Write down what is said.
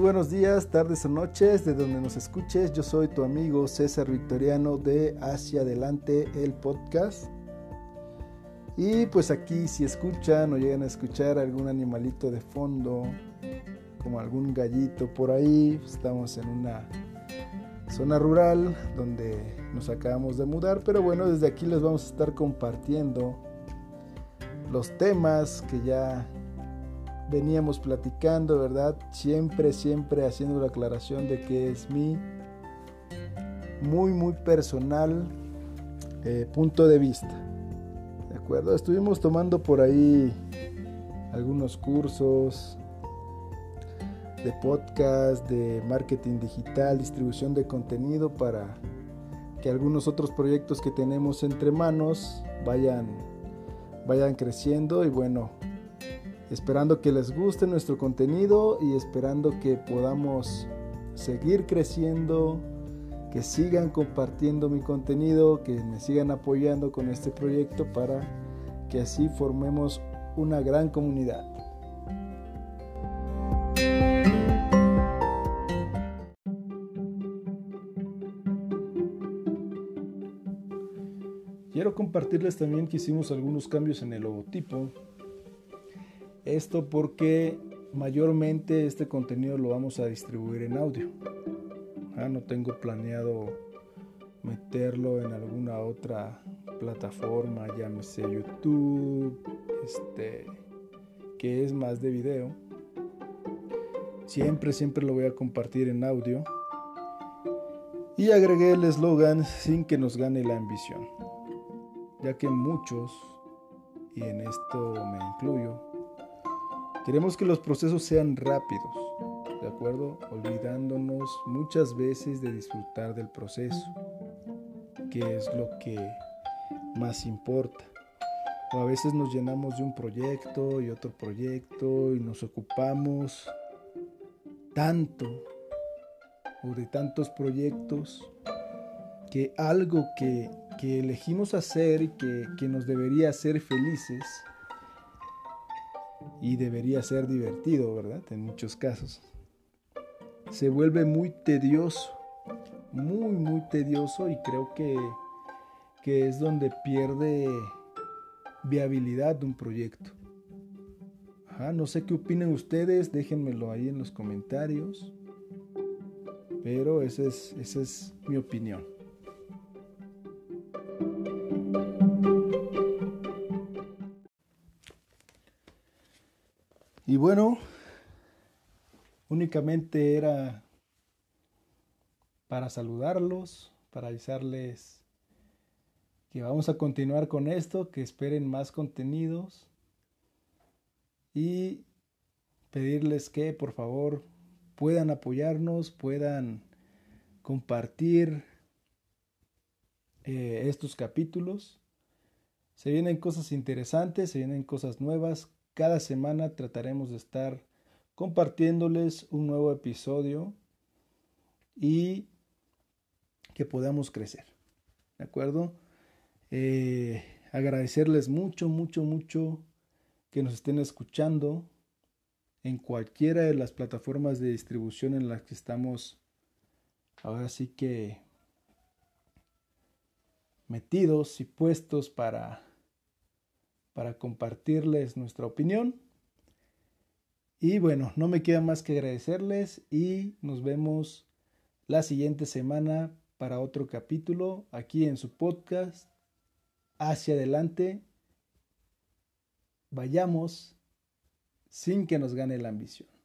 Muy buenos días, tardes o noches, de donde nos escuches. Yo soy tu amigo César Victoriano de Hacia Adelante, el podcast. Y pues aquí si escuchan o llegan a escuchar algún animalito de fondo, como algún gallito por ahí, estamos en una zona rural donde nos acabamos de mudar, pero bueno, desde aquí les vamos a estar compartiendo los temas que ya veníamos platicando, ¿verdad? Siempre, siempre haciendo la aclaración de que es mi muy, muy personal eh, punto de vista. ¿De acuerdo? Estuvimos tomando por ahí algunos cursos de podcast, de marketing digital, distribución de contenido para que algunos otros proyectos que tenemos entre manos vayan, vayan creciendo y bueno, esperando que les guste nuestro contenido y esperando que podamos seguir creciendo, que sigan compartiendo mi contenido, que me sigan apoyando con este proyecto para que así formemos una gran comunidad. Quiero compartirles también que hicimos algunos cambios en el logotipo esto porque mayormente este contenido lo vamos a distribuir en audio. Ah, no tengo planeado meterlo en alguna otra plataforma, llámese YouTube, este, que es más de video. Siempre, siempre lo voy a compartir en audio. Y agregué el eslogan sin que nos gane la ambición, ya que muchos, y en esto me incluyo, Queremos que los procesos sean rápidos, ¿de acuerdo? Olvidándonos muchas veces de disfrutar del proceso, que es lo que más importa. O a veces nos llenamos de un proyecto y otro proyecto y nos ocupamos tanto o de tantos proyectos que algo que, elegimos hacer y que, que nos debería hacer felices y debería ser divertido, ¿verdad? En muchos casos. Se vuelve muy tedioso, muy, muy tedioso y creo que, que es donde pierde viabilidad de un proyecto. no sé qué opinan ustedes, déjenmelo ahí en los comentarios, pero esa es, esa es mi opinión. Y bueno, únicamente era para saludarlos, para avisarles que vamos a continuar con esto, que esperen más contenidos y pedirles que por favor puedan apoyarnos, puedan compartir eh, estos capítulos. Se vienen cosas interesantes, se vienen cosas nuevas, cada semana trataremos de estar compartiéndoles un nuevo episodio y que podamos crecer. ¿De acuerdo? Eh, agradecerles mucho, mucho, mucho que nos estén escuchando en cualquiera de las plataformas de distribución en las que estamos ahora sí que metidos y puestos para para compartirles nuestra opinión. Y bueno, no me queda más que agradecerles y nos vemos la siguiente semana para otro capítulo aquí en su podcast. Hacia adelante, vayamos sin que nos gane la ambición.